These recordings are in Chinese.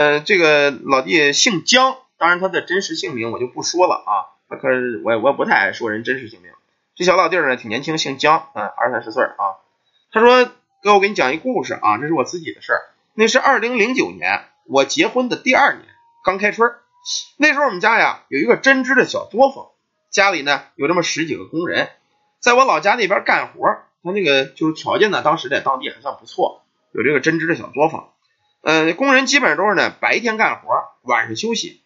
呃，这个老弟姓姜，当然他的真实姓名我就不说了啊，可是我我也不太爱说人真实姓名。这小老弟呢挺年轻，姓姜，嗯，二三十岁啊。他说：“哥，我给你讲一故事啊，这是我自己的事儿。那是二零零九年我结婚的第二年，刚开春那时候我们家呀有一个针织的小作坊，家里呢有这么十几个工人，在我老家那边干活。他那个就是条件呢，当时在当地还算不错，有这个针织的小作坊。嗯，工人基本上都是呢白天干活，晚上休息。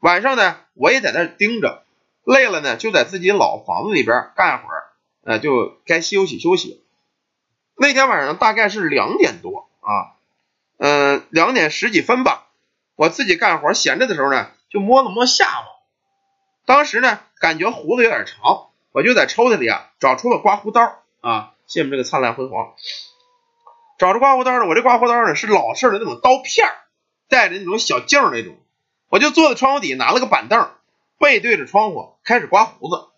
晚上呢，我也在那盯着，累了呢就在自己老房子里边干会儿，呃，就该休息休息。”那天晚上大概是两点多啊，嗯，两点十几分吧。我自己干活闲着的时候呢，就摸了摸下巴。当时呢，感觉胡子有点长，我就在抽屉里啊找出了刮胡刀啊，羡慕这个灿烂辉煌。找着刮胡刀呢，我这刮胡刀呢是老式的那种刀片带着那种小镜那种。我就坐在窗户底下，拿了个板凳，背对着窗户开始刮胡子。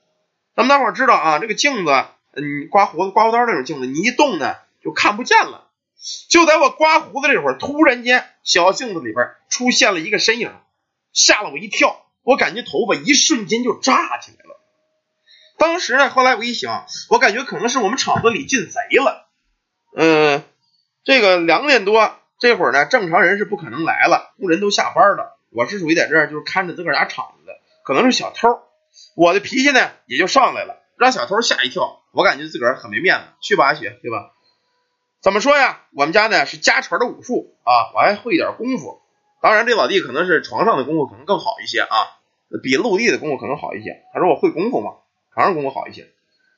咱们大伙知道啊，这个镜子。嗯，刮胡子刮胡刀那种镜子，你一动呢就看不见了。就在我刮胡子这会儿，突然间小镜子里边出现了一个身影，吓了我一跳。我感觉头发一瞬间就炸起来了。当时呢，后来我一想，我感觉可能是我们厂子里进贼了。嗯，这个两点多这会儿呢，正常人是不可能来了，工人都下班了。我是属于在这儿就是看着自个儿家厂子的，可能是小偷。我的脾气呢也就上来了。让小偷吓一跳，我感觉自个儿很没面子。去吧，阿雪，对吧？怎么说呀？我们家呢是家传的武术啊，我还会一点功夫。当然，这老弟可能是床上的功夫可能更好一些啊，比陆地的功夫可能好一些。他说我会功夫嘛，床上功夫好一些。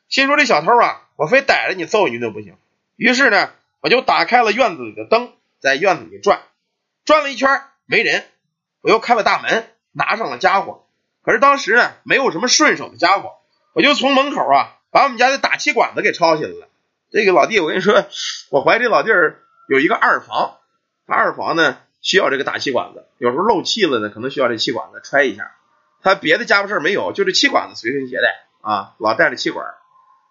心说这小偷啊，我非逮着你揍一顿不行。于是呢，我就打开了院子里的灯，在院子里转，转了一圈没人，我又开了大门，拿上了家伙。可是当时呢，没有什么顺手的家伙。我就从门口啊，把我们家的打气管子给抄起来了。这个老弟，我跟你说，我怀疑这老弟儿有一个二房，他二房呢需要这个打气管子，有时候漏气了呢，可能需要这气管子揣一下。他别的家伙事儿没有，就这气管子随身携带啊，老带着气管。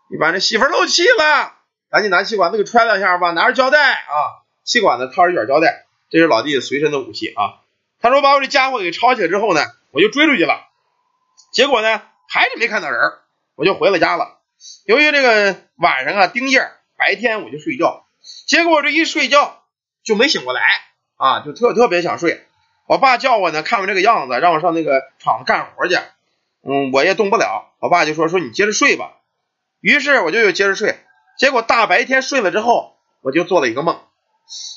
你把这媳妇漏气了，赶紧拿气管子给揣两下吧，拿着胶带啊，气管子套着一卷胶带，这是老弟随身的武器啊。他说把我这家伙给抄起来之后呢，我就追出去了，结果呢还是没看到人。我就回了家了。由于这个晚上啊丁夜，白天我就睡觉。结果我这一睡觉就没醒过来啊，就特特别想睡。我爸叫我呢，看我这个样子，让我上那个厂子干活去。嗯，我也动不了。我爸就说说你接着睡吧。于是我就又接着睡。结果大白天睡了之后，我就做了一个梦，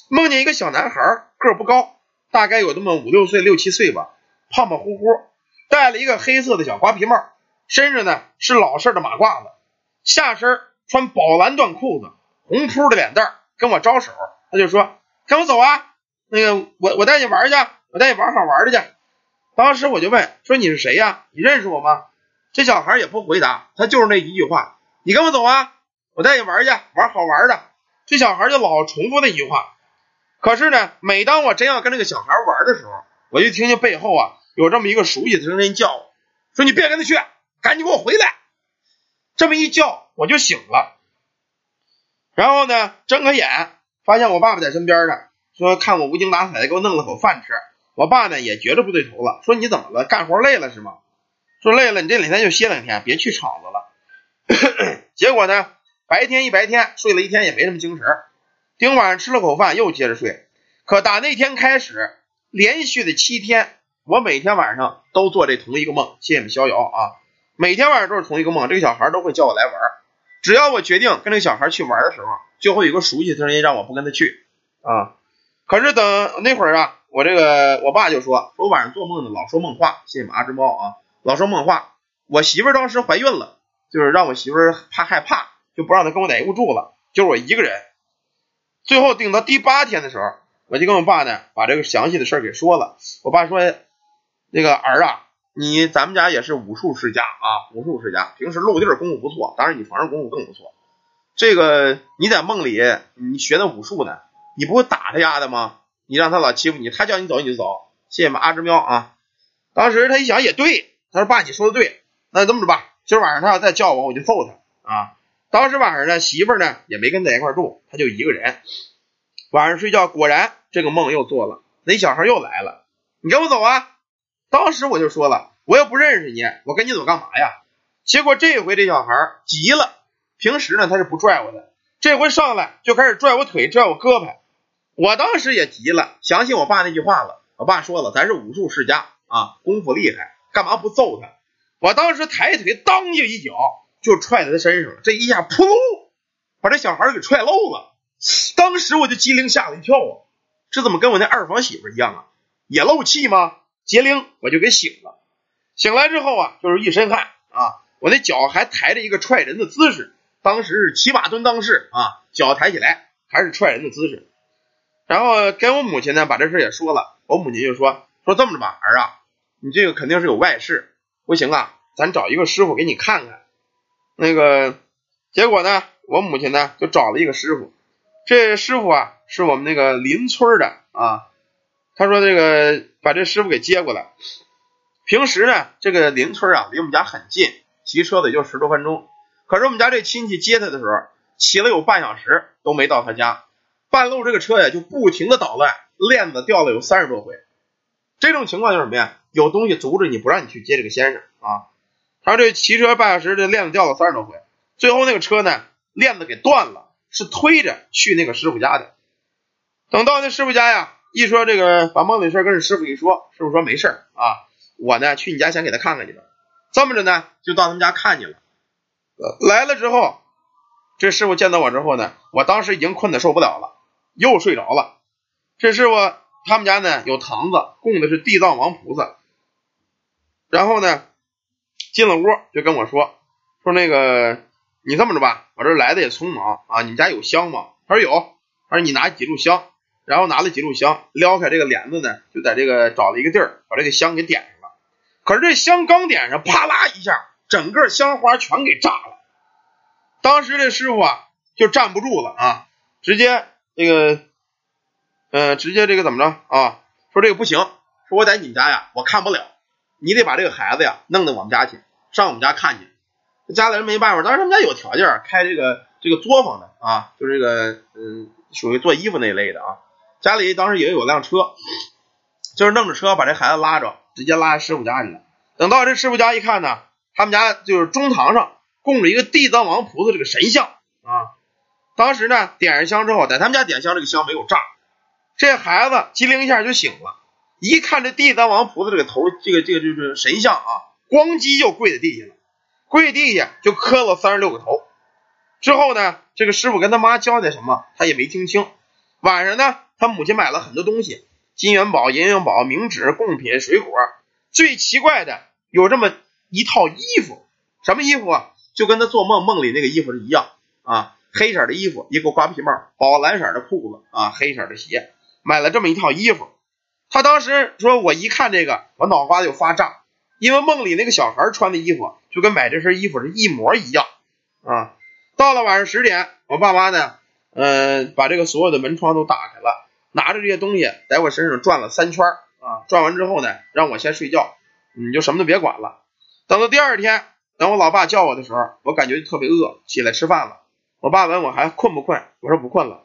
梦见一个小男孩，个儿不高，大概有这么五六岁、六七岁吧，胖胖乎乎，戴了一个黑色的小瓜皮帽。身上呢是老式的马褂子，下身穿宝蓝缎裤子，红扑的脸蛋跟我招手，他就说跟我走啊，那个我我带你玩去，我带你玩好玩的去。当时我就问说你是谁呀？你认识我吗？这小孩也不回答，他就是那一句话，你跟我走啊，我带你玩去，玩好玩的。这小孩就老重复那句话。可是呢，每当我真要跟那个小孩玩的时候，我就听见背后啊有这么一个熟悉的声音叫我说你别跟他去。赶紧给我回来！这么一叫，我就醒了。然后呢，睁开眼，发现我爸爸在身边呢，说看我无精打采的，给我弄了口饭吃。我爸呢也觉着不对头了，说你怎么了？干活累了是吗？说累了，你这两天就歇两天，别去厂子了。结果呢，白天一白天睡了一天也没什么精神，顶晚上吃了口饭又接着睡。可打那天开始，连续的七天，我每天晚上都做这同一个梦。谢谢你们逍遥啊！每天晚上都是同一个梦，这个小孩都会叫我来玩。只要我决定跟这个小孩去玩的时候，就会有个熟悉的声音让我不跟他去啊。可是等那会儿啊，我这个我爸就说说晚上做梦呢老说梦话，谢谢阿只猫啊，老说梦话。我媳妇当时怀孕了，就是让我媳妇怕害怕，就不让他跟我在一屋住了，就是我一个人。最后定到第八天的时候，我就跟我爸呢把这个详细的事儿给说了。我爸说那个儿啊。你咱们家也是武术世家啊，武术世家，平时露地儿功夫不错，当然你床上功夫更不错。这个你在梦里你学的武术呢，你不会打他丫的吗？你让他老欺负你，他叫你走你就走。谢谢们阿之喵啊！当时他一想也对，他说爸你说的对，那这么着吧，今儿晚上他要再叫我，我就揍他啊！当时晚上呢，媳妇呢也没跟在一块住，他就一个人。晚上睡觉果然这个梦又做了，那小孩又来了，你跟我走啊！当时我就说了，我又不认识你，我跟你走干嘛呀？结果这回这小孩急了，平时呢他是不拽我的，这回上来就开始拽我腿，拽我胳膊。我当时也急了，想起我爸那句话了。我爸说了，咱是武术世家啊，功夫厉害，干嘛不揍他？我当时抬腿，当就一脚就踹在他身上了，这一下扑噜把这小孩给踹漏了。当时我就机灵吓了一跳啊，这怎么跟我那二房媳妇一样啊？也漏气吗？机灵我就给醒了。醒来之后啊，就是一身汗啊，我那脚还抬着一个踹人的姿势，当时是骑马蹲裆式啊，脚抬起来还是踹人的姿势。然后跟我母亲呢把这事也说了，我母亲就说说这么着吧，儿啊，你这个肯定是有外事，不行啊，咱找一个师傅给你看看。那个结果呢，我母亲呢就找了一个师傅，这师傅啊是我们那个邻村的啊，他说这个把这师傅给接过来。平时呢这个邻村啊离我们家很近，骑车子也就十多分钟，可是我们家这亲戚接他的时候，骑了有半小时都没到他家。半路这个车呀就不停的捣乱，链子掉了有三十多回。这种情况就是什么呀？有东西阻止你不让你去接这个先生啊。他这骑车半小时，这链子掉了三十多回，最后那个车呢链子给断了，是推着去那个师傅家的。等到那师傅家呀，一说这个把梦里事跟这师傅一说，师傅说没事啊，我呢去你家先给他看看去了。这么着呢就到他们家看去了。来了之后，这师傅见到我之后呢，我当时已经困得受不了了。又睡着了。这师傅他们家呢有堂子，供的是地藏王菩萨。然后呢进了屋就跟我说说那个你这么着吧，我这来的也匆忙啊，你们家有香吗？他说有。他说你拿几炷香，然后拿了几炷香，撩开这个帘子呢，就在这个找了一个地儿，把这个香给点上了。可是这香刚点上，啪啦一下，整个香花全给炸了。当时这师傅啊就站不住了啊，直接。这个，呃，直接这个怎么着啊？说这个不行，说我在你们家呀，我看不了，你得把这个孩子呀弄到我们家去，上我们家看去。家里人没办法，当时他们家有条件，开这个这个作坊的啊，就是这个嗯，属于做衣服那一类的啊。家里当时也有辆车，就是弄着车把这孩子拉着，直接拉师傅家去了。等到这师傅家一看呢，他们家就是中堂上供着一个地藏王菩萨这个神像啊。当时呢，点上香之后，在他们家点香，这个香没有炸，这孩子机灵一下就醒了，一看这地藏王菩萨这个头，这个这个就是神像啊，咣叽就跪在地下了，跪地下就磕了三十六个头。之后呢，这个师傅跟他妈交代什么，他也没听清。晚上呢，他母亲买了很多东西，金元宝、银元宝、冥纸、贡品、水果。最奇怪的有这么一套衣服，什么衣服啊？就跟他做梦梦里那个衣服是一样啊。黑色的衣服，一个瓜皮帽，宝蓝色的裤子啊，黑色的鞋，买了这么一套衣服。他当时说，我一看这个，我脑瓜子就发胀，因为梦里那个小孩穿的衣服就跟买这身衣服是一模一样啊。到了晚上十点，我爸妈呢，嗯，把这个所有的门窗都打开了，拿着这些东西在我身上转了三圈啊。转完之后呢，让我先睡觉，你就什么都别管了。等到第二天，等我老爸叫我的时候，我感觉特别饿，起来吃饭了。我爸问我还困不困，我说不困了。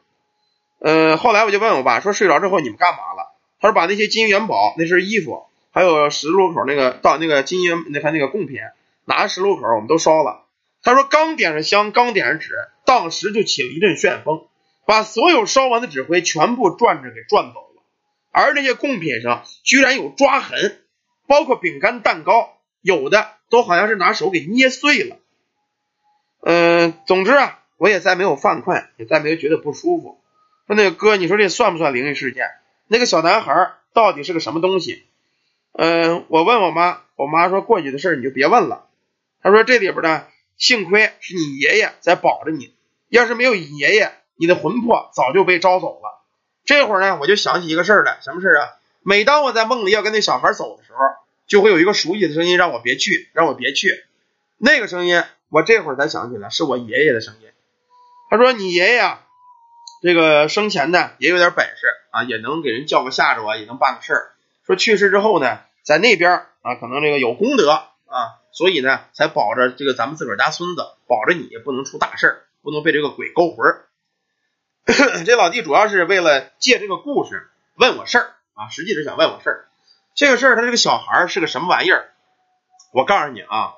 呃，后来我就问我爸说睡着之后你们干嘛了？他说把那些金元宝、那身衣服，还有十字路口那个到那个金元那还那个贡品，拿十字路口我们都烧了。他说刚点上香，刚点上纸，当时就起了一阵旋风，把所有烧完的纸灰全部转着给转走了。而那些贡品上居然有抓痕，包括饼干、蛋糕，有的都好像是拿手给捏碎了。嗯，总之啊。我也再没有犯困，也再没有觉得不舒服。说那个哥，你说这算不算灵异事件？那个小男孩到底是个什么东西？嗯，我问我妈，我妈说过去的事你就别问了。她说这里边呢，幸亏是你爷爷在保着你，要是没有爷爷，你的魂魄早就被招走了。这会儿呢，我就想起一个事儿来，什么事儿啊？每当我在梦里要跟那小孩走的时候，就会有一个熟悉的声音让我别去，让我别去。那个声音，我这会儿才想起来，是我爷爷的声音。他说：“你爷爷啊，这个生前呢也有点本事啊，也能给人叫个下着啊，也能办个事儿。说去世之后呢，在那边啊，可能这个有功德啊，所以呢才保着这个咱们自个儿家孙子，保着你不能出大事儿，不能被这个鬼勾魂儿。这老弟主要是为了借这个故事问我事儿啊，实际是想问我事儿。这个事儿，他这个小孩是个什么玩意儿？我告诉你啊，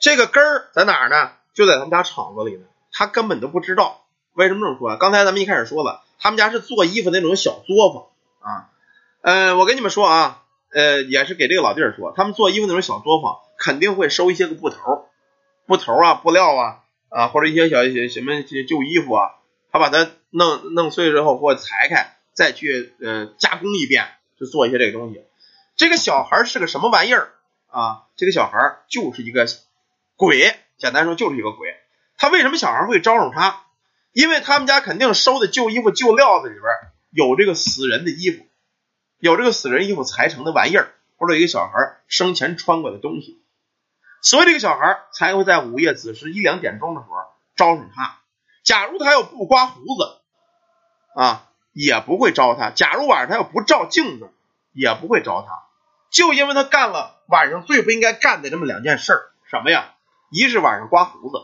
这个根儿在哪儿呢？就在他们家厂子里呢。他根本都不知道。为什么这么说？刚才咱们一开始说了，他们家是做衣服那种小作坊啊。呃，我跟你们说啊，呃，也是给这个老弟儿说，他们做衣服那种小作坊，肯定会收一些个布头、布头啊、布料啊啊，或者一些小一些什么些旧衣服啊，他把它弄弄碎之后或裁开，再去呃加工一遍，就做一些这个东西。这个小孩是个什么玩意儿啊？这个小孩就是一个鬼，简单说就是一个鬼。他为什么小孩会招惹他？因为他们家肯定收的旧衣服、旧料子里边有这个死人的衣服，有这个死人衣服裁成的玩意儿，或者一个小孩生前穿过的东西，所以这个小孩才会在午夜子时一两点钟的时候招上他。假如他要不刮胡子啊，也不会招他；假如晚上他要不照镜子，也不会招他。就因为他干了晚上最不应该干的这么两件事儿，什么呀？一是晚上刮胡子，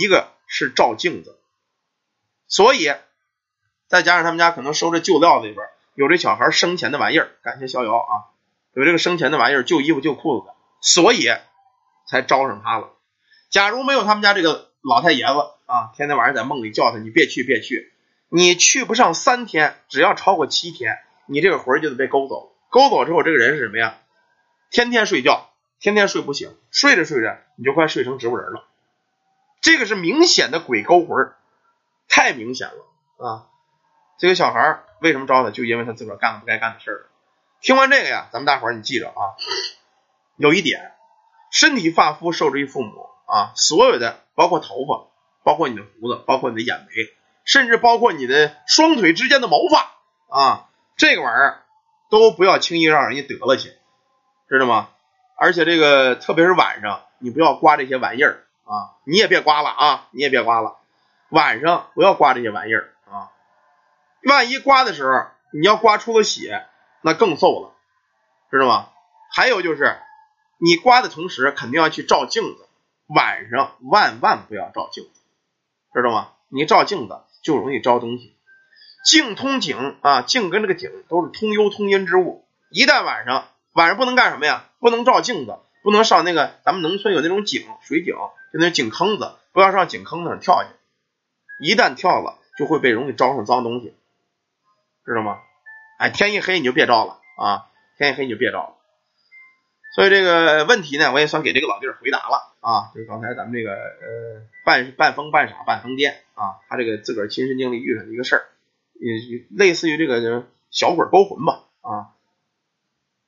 一个是照镜子。所以，再加上他们家可能收这旧料子里边有这小孩生前的玩意儿，感谢逍遥啊，有这个生前的玩意儿，旧衣服、旧裤子，所以才招上他了。假如没有他们家这个老太爷子啊，天天晚上在梦里叫他，你别去，别去，你去不上三天，只要超过七天，你这个魂就得被勾走。勾走之后，这个人是什么呀？天天睡觉，天天睡不醒，睡着睡着你就快睡成植物人了。这个是明显的鬼勾魂。太明显了啊！这个小孩为什么招他？就因为他自个儿干了不该干的事儿。听完这个呀，咱们大伙儿你记着啊，有一点，身体发肤受之于父母啊，所有的包括头发，包括你的胡子，包括你的眼眉，甚至包括你的双腿之间的毛发啊，这个玩意儿都不要轻易让人家得了去，知道吗？而且这个特别是晚上，你不要刮这些玩意儿啊，你也别刮了啊，你也别刮了。晚上不要刮这些玩意儿啊！万一刮的时候你要刮出了血，那更揍了，知道吗？还有就是你刮的同时肯定要去照镜子，晚上万万不要照镜子，知道吗？你照镜子就容易招东西。镜通井啊，镜跟这个井都是通幽通阴之物。一旦晚上晚上不能干什么呀？不能照镜子，不能上那个咱们农村有那种井水井，就那井坑子，不要上井坑子上跳下去。一旦跳了，就会被容易招上脏东西，知道吗？哎，天一黑你就别招了啊！天一黑你就别招了。所以这个问题呢，我也算给这个老弟儿回答了啊。就是刚才咱们这个呃，半半疯半傻半疯癫啊，他这个自个儿亲身经历遇上一个事儿，也类似于这个小鬼勾魂吧啊。